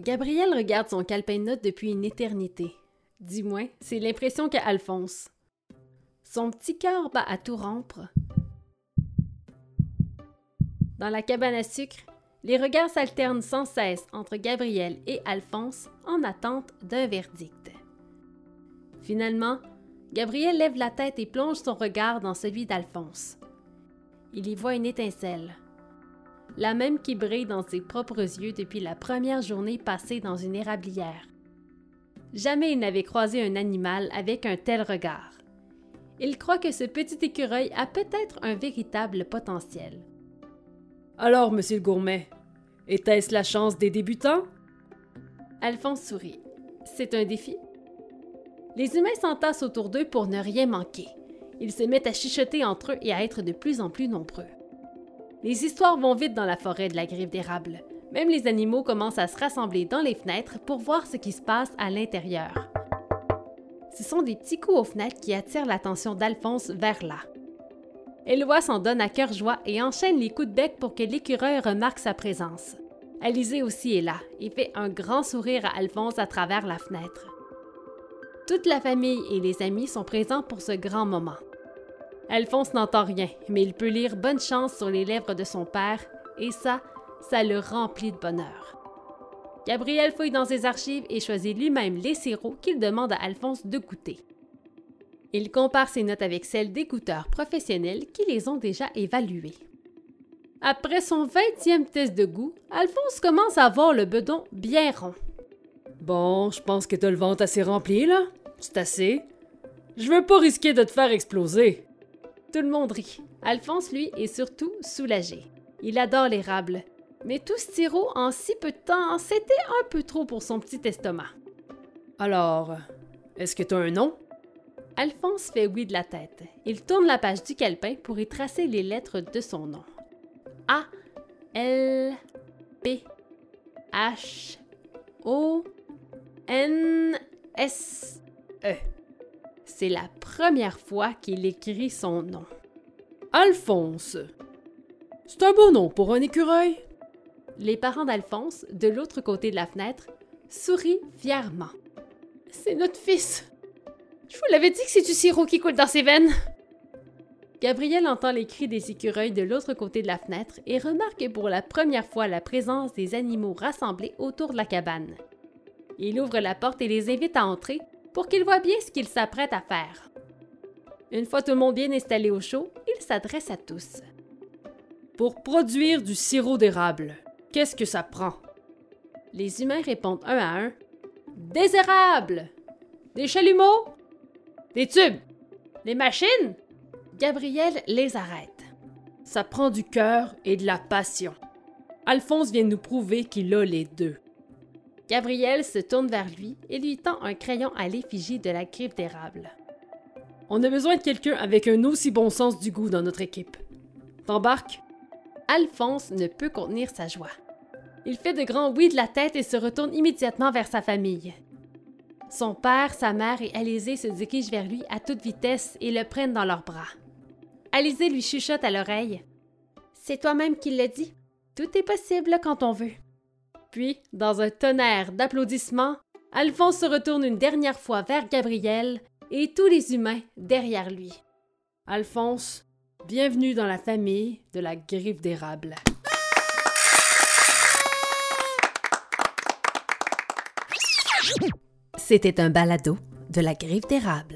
Gabriel regarde son calepin de depuis une éternité. Du moins, c'est l'impression qu'a Alphonse. Son petit cœur bat à tout rompre. Dans la cabane à sucre, les regards s'alternent sans cesse entre Gabriel et Alphonse en attente d'un verdict. Finalement, Gabriel lève la tête et plonge son regard dans celui d'Alphonse. Il y voit une étincelle la même qui brille dans ses propres yeux depuis la première journée passée dans une érablière. Jamais il n'avait croisé un animal avec un tel regard. Il croit que ce petit écureuil a peut-être un véritable potentiel. Alors, monsieur le gourmet, était-ce la chance des débutants? Alphonse sourit. C'est un défi. Les humains s'entassent autour d'eux pour ne rien manquer. Ils se mettent à chuchoter entre eux et à être de plus en plus nombreux. Les histoires vont vite dans la forêt de la griffe d'érable. Même les animaux commencent à se rassembler dans les fenêtres pour voir ce qui se passe à l'intérieur. Ce sont des petits coups aux fenêtres qui attirent l'attention d'Alphonse vers là. Éloi s'en donne à cœur joie et enchaîne les coups de bec pour que l'écureuil remarque sa présence. Alizé aussi est là et fait un grand sourire à Alphonse à travers la fenêtre. Toute la famille et les amis sont présents pour ce grand moment. Alphonse n'entend rien, mais il peut lire bonne chance sur les lèvres de son père, et ça, ça le remplit de bonheur. Gabriel fouille dans ses archives et choisit lui-même les sirops qu'il demande à Alphonse de goûter. Il compare ses notes avec celles d'écouteurs professionnels qui les ont déjà évaluées. Après son 20e test de goût, Alphonse commence à avoir le bedon bien rond. Bon, je pense que t'as le ventre assez rempli, là. C'est assez. Je veux pas risquer de te faire exploser. Tout le monde rit. Alphonse, lui, est surtout soulagé. Il adore l'érable. Mais tout ce sirop en si peu de temps, c'était un peu trop pour son petit estomac. Alors, est-ce que tu as un nom? Alphonse fait oui de la tête. Il tourne la page du calepin pour y tracer les lettres de son nom. A, L, P, H, O, N, S, E. C'est la première fois qu'il écrit son nom. Alphonse. C'est un beau nom pour un écureuil. Les parents d'Alphonse, de l'autre côté de la fenêtre, sourient fièrement. C'est notre fils. Je vous l'avais dit que c'est du sirop qui coule dans ses veines. Gabriel entend les cris des écureuils de l'autre côté de la fenêtre et remarque pour la première fois la présence des animaux rassemblés autour de la cabane. Il ouvre la porte et les invite à entrer pour qu'il voit bien ce qu'il s'apprête à faire. Une fois tout le monde bien installé au chaud, il s'adresse à tous. Pour produire du sirop d'érable, qu'est-ce que ça prend? Les humains répondent un à un Des érables! Des chalumeaux! Des tubes! Des machines! Gabriel les arrête. Ça prend du cœur et de la passion. Alphonse vient nous prouver qu'il a les deux. Gabriel se tourne vers lui et lui tend un crayon à l'effigie de la griffe d'érable. On a besoin de quelqu'un avec un aussi bon sens du goût dans notre équipe. T'embarques? Alphonse ne peut contenir sa joie. Il fait de grands oui de la tête et se retourne immédiatement vers sa famille. Son père, sa mère et Alizé se dirigent vers lui à toute vitesse et le prennent dans leurs bras. Alizé lui chuchote à l'oreille. C'est toi-même qui le dit. Tout est possible quand on veut. Puis, dans un tonnerre d'applaudissements, Alphonse se retourne une dernière fois vers Gabriel et tous les humains derrière lui. Alphonse, bienvenue dans la famille de la griffe d'érable. C'était un balado de la griffe d'érable.